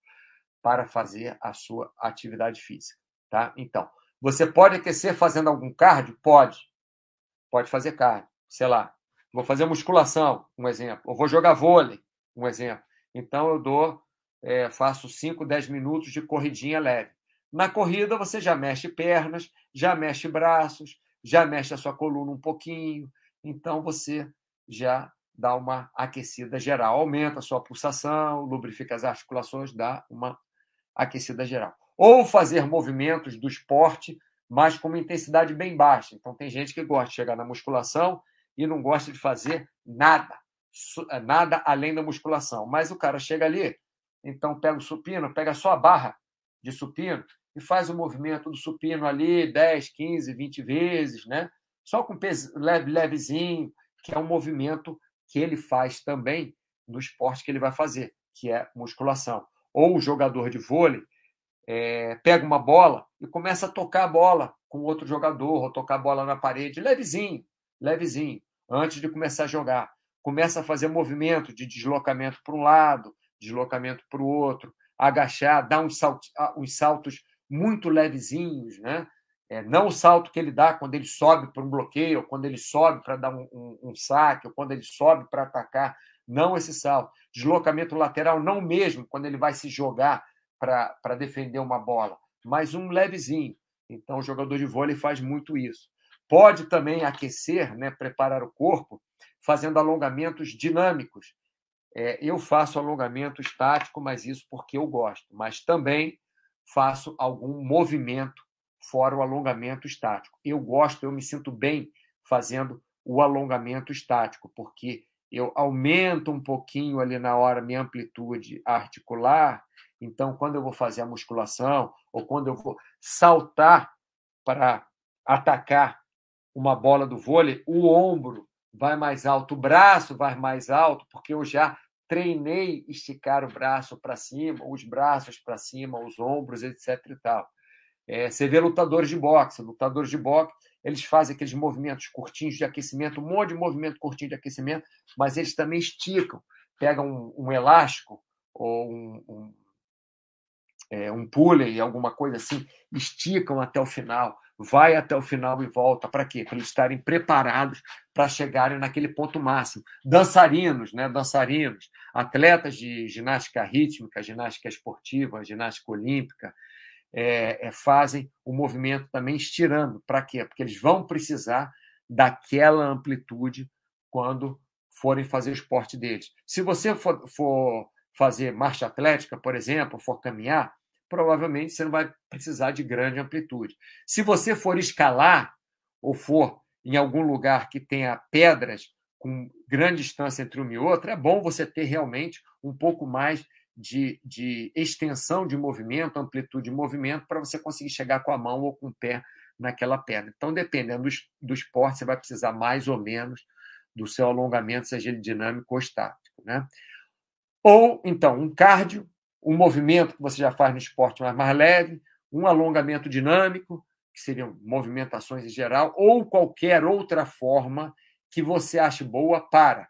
para fazer a sua atividade física. Tá? Então, você pode aquecer fazendo algum cardio? Pode. Pode fazer cardio. Sei lá, vou fazer musculação, um exemplo. Ou vou jogar vôlei, um exemplo. Então, eu dou, é, faço 5, 10 minutos de corridinha leve. Na corrida, você já mexe pernas, já mexe braços, já mexe a sua coluna um pouquinho. Então, você já dá uma aquecida geral. Aumenta a sua pulsação, lubrifica as articulações, dá uma aquecida geral. Ou fazer movimentos do esporte, mas com uma intensidade bem baixa. Então, tem gente que gosta de chegar na musculação e não gosta de fazer nada, eh, nada além da musculação. Mas o cara chega ali, então pega o supino, pega só a barra de supino e faz o movimento do supino ali 10, 15, 20 vezes, né? Só com peso leve, levezinho, que é um movimento que ele faz também no esporte que ele vai fazer, que é musculação. Ou o jogador de vôlei é, pega uma bola e começa a tocar a bola com outro jogador, ou tocar a bola na parede, levezinho, levezinho, antes de começar a jogar. Começa a fazer movimento de deslocamento para um lado, deslocamento para o outro, agachar, dar uns, saltos, ah, uns saltos muito levezinhos, né? É, não o salto que ele dá quando ele sobe para um bloqueio, ou quando ele sobe para dar um, um, um, saque, ou quando ele sobe para atacar. Não esse salto. Deslocamento lateral, não mesmo quando ele vai se jogar para defender uma bola, mas um levezinho. Então, o jogador de vôlei faz muito isso. Pode também aquecer, né, preparar o corpo, fazendo alongamentos dinâmicos. É, eu faço alongamento estático, mas isso porque eu gosto. Mas também faço algum movimento fora o alongamento estático. Eu gosto, eu me sinto bem fazendo o alongamento estático, porque eu aumento um pouquinho ali na hora minha amplitude articular. Então, quando eu vou fazer a musculação ou quando eu vou saltar para atacar uma bola do vôlei, o ombro vai mais alto, o braço vai mais alto, porque eu já treinei esticar o braço para cima, os braços para cima, os ombros, etc. e tal. É, você vê lutadores de boxe, lutadores de boxe, eles fazem aqueles movimentos curtinhos de aquecimento, um monte de movimento curtinho de aquecimento, mas eles também esticam, pegam um, um elástico ou um, um, é, um pulley, alguma coisa assim, esticam até o final, vai até o final e volta. Para quê? Para eles estarem preparados para chegarem naquele ponto máximo. Dançarinos, né? Dançarinos, atletas de ginástica rítmica, ginástica esportiva, ginástica olímpica, é, é, fazem o movimento também estirando. Para quê? Porque eles vão precisar daquela amplitude quando forem fazer o esporte deles. Se você for, for fazer marcha atlética, por exemplo, for caminhar, provavelmente você não vai precisar de grande amplitude. Se você for escalar ou for em algum lugar que tenha pedras com grande distância entre uma e outra, é bom você ter realmente um pouco mais de, de extensão de movimento, amplitude de movimento, para você conseguir chegar com a mão ou com o pé naquela pedra. Então, dependendo do, do esporte, você vai precisar mais ou menos do seu alongamento, seja ele dinâmico ou estático. Né? Ou, então, um cardio, um movimento que você já faz no esporte mais, mais leve, um alongamento dinâmico, que seriam movimentações em geral, ou qualquer outra forma que você ache boa para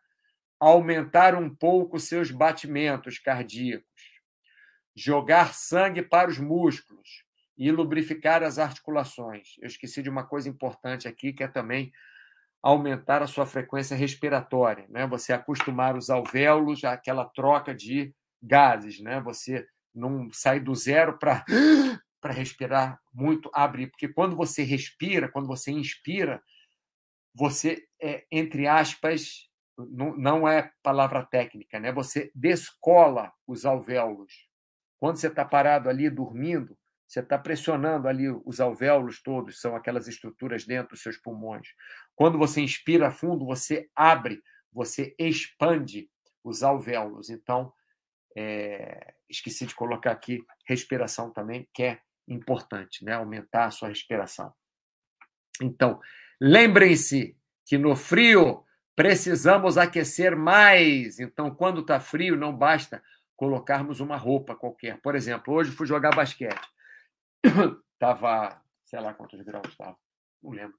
aumentar um pouco seus batimentos cardíacos, jogar sangue para os músculos e lubrificar as articulações. Eu esqueci de uma coisa importante aqui, que é também aumentar a sua frequência respiratória, né? Você acostumar os alvéolos àquela troca de gases, né? Você não sai do zero para para respirar muito, abrir, porque quando você respira, quando você inspira, você é entre aspas não, é palavra técnica, né? Você descola os alvéolos. Quando você está parado ali dormindo, você está pressionando ali os alvéolos todos, são aquelas estruturas dentro dos seus pulmões. Quando você inspira fundo, você abre, você expande os alvéolos. Então, é... esqueci de colocar aqui respiração também, que é importante, né? aumentar a sua respiração. Então, lembrem-se que no frio Precisamos aquecer mais. Então, quando está frio, não basta colocarmos uma roupa qualquer. Por exemplo, hoje fui jogar basquete. Tava, sei lá quantos graus estava, não lembro.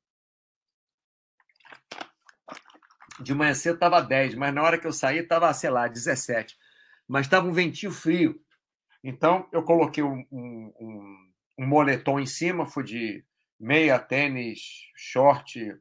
De manhã cedo estava 10, mas na hora que eu saí estava, sei lá, 17. Mas estava um ventinho frio. Então, eu coloquei um, um, um moletom em cima, fui de meia, tênis, short,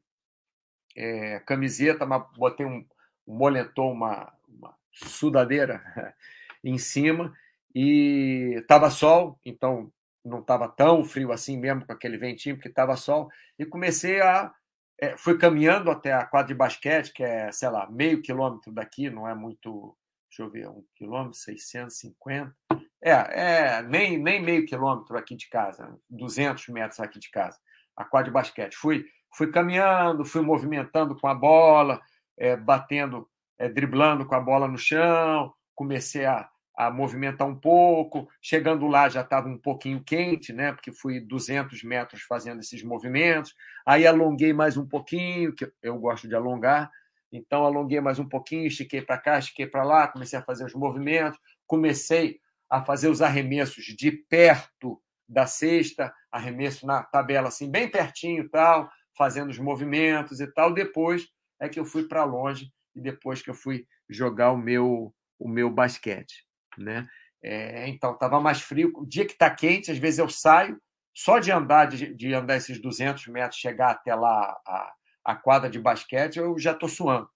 é, camiseta, mas botei um, um moletom, uma, uma sudadeira em cima e estava sol, então não estava tão frio assim mesmo com aquele ventinho, porque estava sol, e comecei a. É, fui caminhando até a quadra de basquete, que é, sei lá, meio quilômetro daqui, não é muito. Deixa eu ver, um quilômetro, 650. É, é nem, nem meio quilômetro aqui de casa, 200 metros aqui de casa, a quadra de basquete. Fui, fui caminhando, fui movimentando com a bola, é, batendo, é, driblando com a bola no chão, comecei a, a movimentar um pouco. Chegando lá já estava um pouquinho quente, né? Porque fui 200 metros fazendo esses movimentos. Aí alonguei mais um pouquinho, que eu gosto de alongar. Então alonguei mais um pouquinho, estiquei para cá, estiquei para lá, comecei a fazer os movimentos, comecei a fazer os arremessos de perto da cesta, arremesso na tabela assim bem pertinho, tal, fazendo os movimentos e tal. Depois é que eu fui para longe e depois que eu fui jogar o meu o meu basquete, né? É, então estava mais frio. O dia que está quente, às vezes eu saio só de andar de, de, andar esses 200 metros, chegar até lá a, a quadra de basquete, eu já estou suando.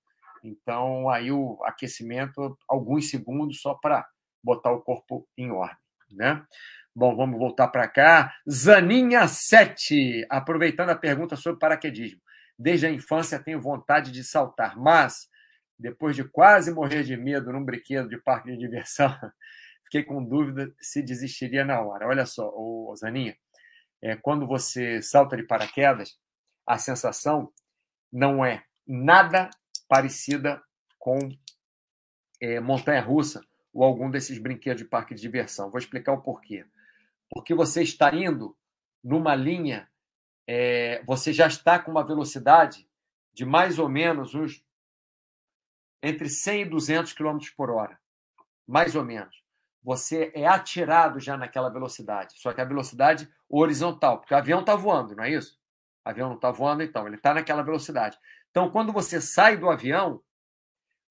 Então aí o aquecimento alguns segundos só para botar o corpo em ordem, né? Bom, vamos voltar para cá. Zaninha 7, aproveitando a pergunta sobre paraquedismo. Desde a infância tenho vontade de saltar, mas depois de quase morrer de medo num brinquedo de parque de diversão, fiquei com dúvida se desistiria na hora. Olha só, ô, Zaninha, é, quando você salta de paraquedas, a sensação não é nada parecida com é, montanha-russa ou algum desses brinquedos de parque de diversão. Vou explicar o porquê. Porque você está indo numa linha, é, você já está com uma velocidade de mais ou menos uns entre 100 e 200 km por hora, mais ou menos. Você é atirado já naquela velocidade, só que a velocidade horizontal, porque o avião está voando, não é isso? O avião não está voando, então, ele está naquela velocidade. Então, quando você sai do avião,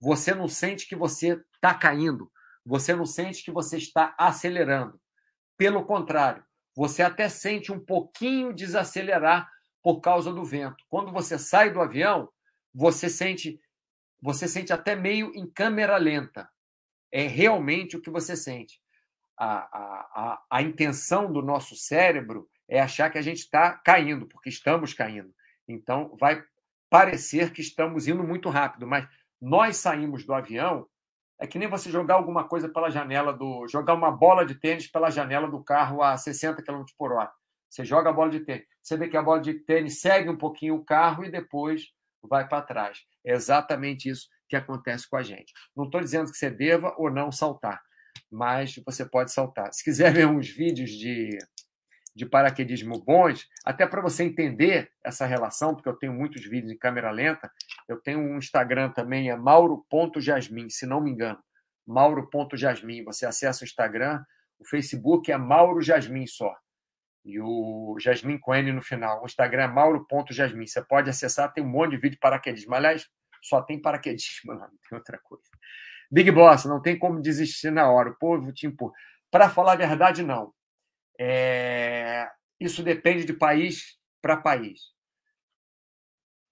você não sente que você está caindo, você não sente que você está acelerando. Pelo contrário, você até sente um pouquinho desacelerar por causa do vento. Quando você sai do avião, você sente você sente até meio em câmera lenta. É realmente o que você sente. A, a, a, a intenção do nosso cérebro é achar que a gente está caindo, porque estamos caindo. Então, vai parecer que estamos indo muito rápido, mas nós saímos do avião. É que nem você jogar alguma coisa pela janela do. jogar uma bola de tênis pela janela do carro a 60 km por hora. Você joga a bola de tênis. Você vê que a bola de tênis segue um pouquinho o carro e depois vai para trás. É exatamente isso que acontece com a gente. Não estou dizendo que você deva ou não saltar, mas você pode saltar. Se quiser ver uns vídeos de, de paraquedismo bons, até para você entender essa relação, porque eu tenho muitos vídeos em câmera lenta, eu tenho um Instagram também, é mauro.jasmin, se não me engano. Mauro.jasmin. Você acessa o Instagram, o Facebook é Mauro Jasmin só e o Jasmin Cohen no final. O Instagram é mauro.jasmin. Você pode acessar, tem um monte de vídeo de paraquedismo. Aliás, só tem paraquedismo lá, não tem outra coisa. Big Boss, não tem como desistir na hora. O povo te impor. Para falar a verdade, não. É... Isso depende de país para país.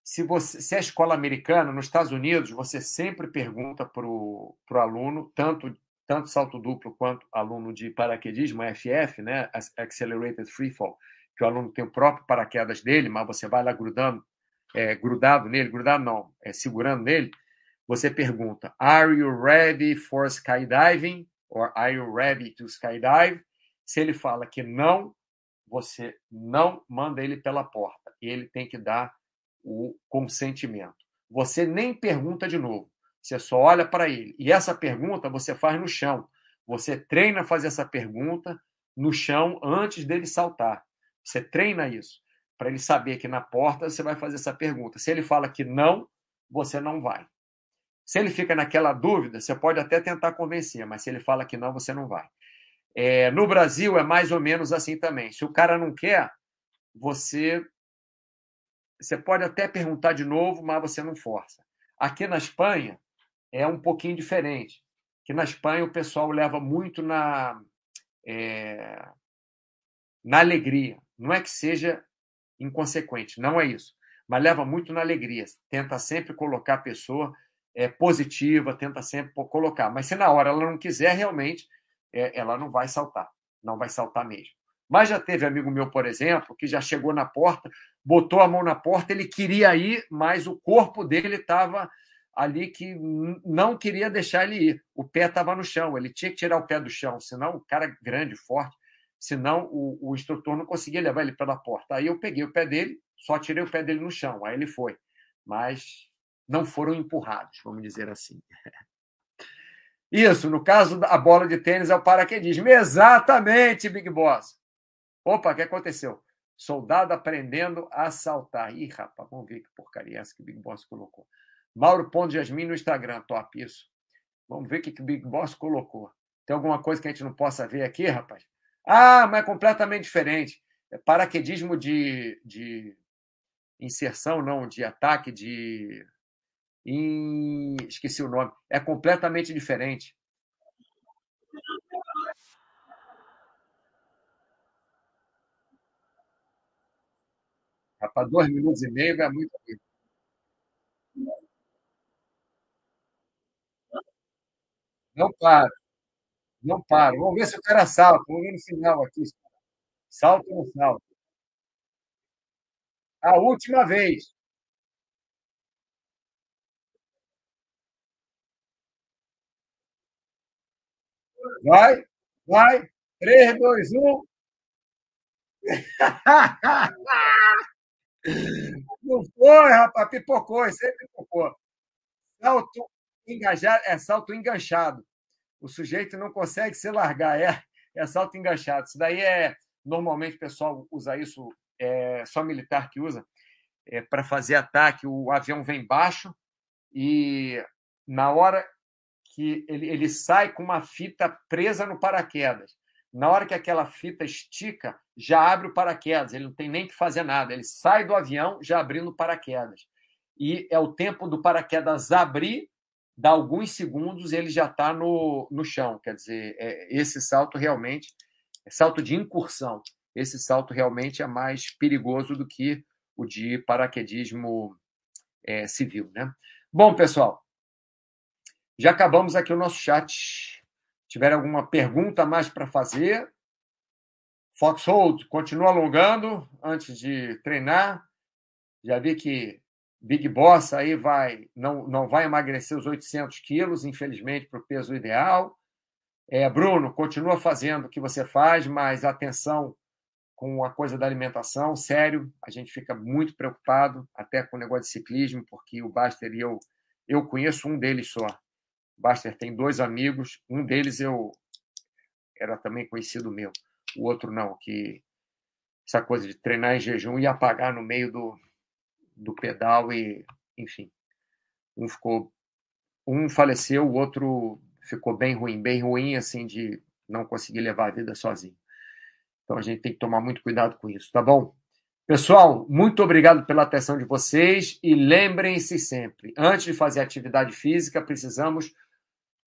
Se, você, se é escola americana, nos Estados Unidos, você sempre pergunta para o aluno, tanto tanto salto duplo quanto aluno de paraquedismo, FF, né, Accelerated Freefall, que o aluno tem o próprio paraquedas dele, mas você vai lá grudando, é, grudado nele, grudado não, é, segurando nele, você pergunta, are you ready for skydiving? Or are you ready to skydive? Se ele fala que não, você não manda ele pela porta. Ele tem que dar o consentimento. Você nem pergunta de novo. Você só olha para ele. E essa pergunta você faz no chão. Você treina a fazer essa pergunta no chão antes dele saltar. Você treina isso para ele saber que na porta você vai fazer essa pergunta. Se ele fala que não, você não vai. Se ele fica naquela dúvida, você pode até tentar convencer, mas se ele fala que não, você não vai. É, no Brasil é mais ou menos assim também. Se o cara não quer, você você pode até perguntar de novo, mas você não força. Aqui na Espanha é um pouquinho diferente. Que na Espanha o pessoal leva muito na é, na alegria. Não é que seja inconsequente, não é isso. Mas leva muito na alegria. Tenta sempre colocar a pessoa é, positiva, tenta sempre colocar. Mas se na hora ela não quiser, realmente, ela não vai saltar. Não vai saltar mesmo. Mas já teve amigo meu, por exemplo, que já chegou na porta, botou a mão na porta, ele queria ir, mas o corpo dele estava ali que não queria deixar ele ir. O pé estava no chão, ele tinha que tirar o pé do chão, senão o cara grande, forte, senão o, o instrutor não conseguia levar ele pela porta. Aí eu peguei o pé dele, só tirei o pé dele no chão, aí ele foi. Mas não foram empurrados, vamos dizer assim. Isso, no caso da bola de tênis é o paraquedismo. Exatamente, Big Boss. Opa, o que aconteceu? Soldado aprendendo a saltar. Ih, rapaz, vamos ver que porcaria é essa que o Big Boss colocou. Mauro Ponto Jasmin no Instagram, top isso. Vamos ver o que o Big Boss colocou. Tem alguma coisa que a gente não possa ver aqui, rapaz? Ah, mas é completamente diferente. É paraquedismo de, de inserção, não, de ataque, de. Em... Esqueci o nome. É completamente diferente. Para dois minutos e meio é muito. Não para. Não para. Vamos ver se o cara salta. Vamos ver no final aqui. Salta ou não salta? A última vez. Vai, vai. 3, 2, 1. Não foi, rapaz, pipocou, aí pipocou. Salto engajado, é salto enganchado. O sujeito não consegue se largar, é, é salto enganchado. Isso daí é. Normalmente o pessoal usa isso, é só militar que usa, é, para fazer ataque. O avião vem baixo e na hora que ele, ele sai com uma fita presa no paraquedas. Na hora que aquela fita estica, já abre o paraquedas, ele não tem nem que fazer nada, ele sai do avião já abrindo o paraquedas. E é o tempo do paraquedas abrir, dá alguns segundos ele já está no, no chão. Quer dizer, é, esse salto realmente é salto de incursão. Esse salto realmente é mais perigoso do que o de paraquedismo é, civil. Né? Bom, pessoal, já acabamos aqui o nosso chat tiver alguma pergunta mais para fazer, Foxhold continua alongando antes de treinar. Já vi que Big Boss aí vai não, não vai emagrecer os 800 quilos, infelizmente, para o peso ideal. É, Bruno, continua fazendo o que você faz, mas atenção com a coisa da alimentação, sério, a gente fica muito preocupado, até com o negócio de ciclismo, porque o Baster e eu, eu conheço um deles só, Baster tem dois amigos, um deles eu era também conhecido meu, o outro não, que essa coisa de treinar em jejum e apagar no meio do, do pedal e, enfim, um ficou, um faleceu, o outro ficou bem ruim, bem ruim assim de não conseguir levar a vida sozinho. Então a gente tem que tomar muito cuidado com isso, tá bom? Pessoal, muito obrigado pela atenção de vocês e lembrem-se sempre, antes de fazer atividade física, precisamos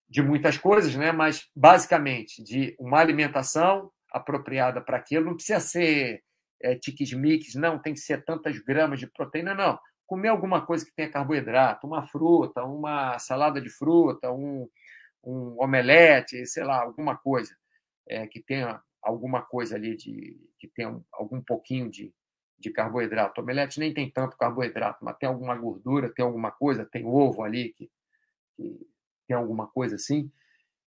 de muitas coisas, né? mas basicamente de uma alimentação apropriada para aquilo. Não precisa ser é, tiquismiques, não, tem que ser tantas gramas de proteína, não. Comer alguma coisa que tenha carboidrato, uma fruta, uma salada de fruta, um, um omelete, sei lá, alguma coisa é, que tenha alguma coisa ali de que tenha algum pouquinho de, de carboidrato. Omelete nem tem tanto carboidrato, mas tem alguma gordura, tem alguma coisa, tem ovo ali que, que tem alguma coisa assim.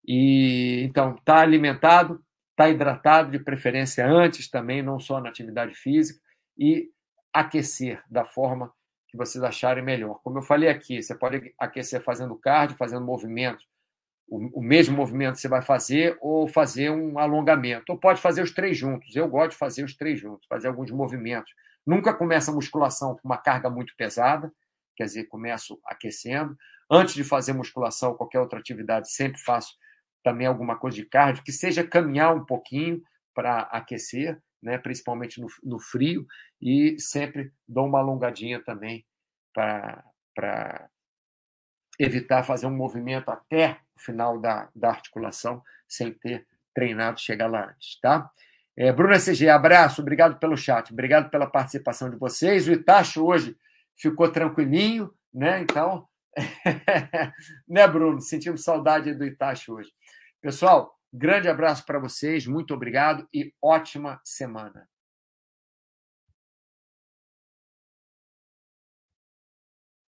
E então está alimentado, está hidratado, de preferência antes também, não só na atividade física, e aquecer da forma que vocês acharem melhor. Como eu falei aqui, você pode aquecer fazendo cardio, fazendo movimentos, o, o mesmo movimento você vai fazer, ou fazer um alongamento, ou pode fazer os três juntos. Eu gosto de fazer os três juntos, fazer alguns movimentos. Nunca começa a musculação com uma carga muito pesada, quer dizer, começo aquecendo. Antes de fazer musculação, qualquer outra atividade, sempre faço também alguma coisa de cardio, que seja caminhar um pouquinho para aquecer, né, principalmente no, no frio, e sempre dou uma alongadinha também para evitar fazer um movimento até o final da, da articulação, sem ter treinado chegar lá antes, tá? É, Bruna CG, abraço, obrigado pelo chat, obrigado pela participação de vocês. O Itacho hoje ficou tranquilinho, né? Então, né, Bruno? Sentimos saudade do Itacho hoje. Pessoal, grande abraço para vocês, muito obrigado e ótima semana.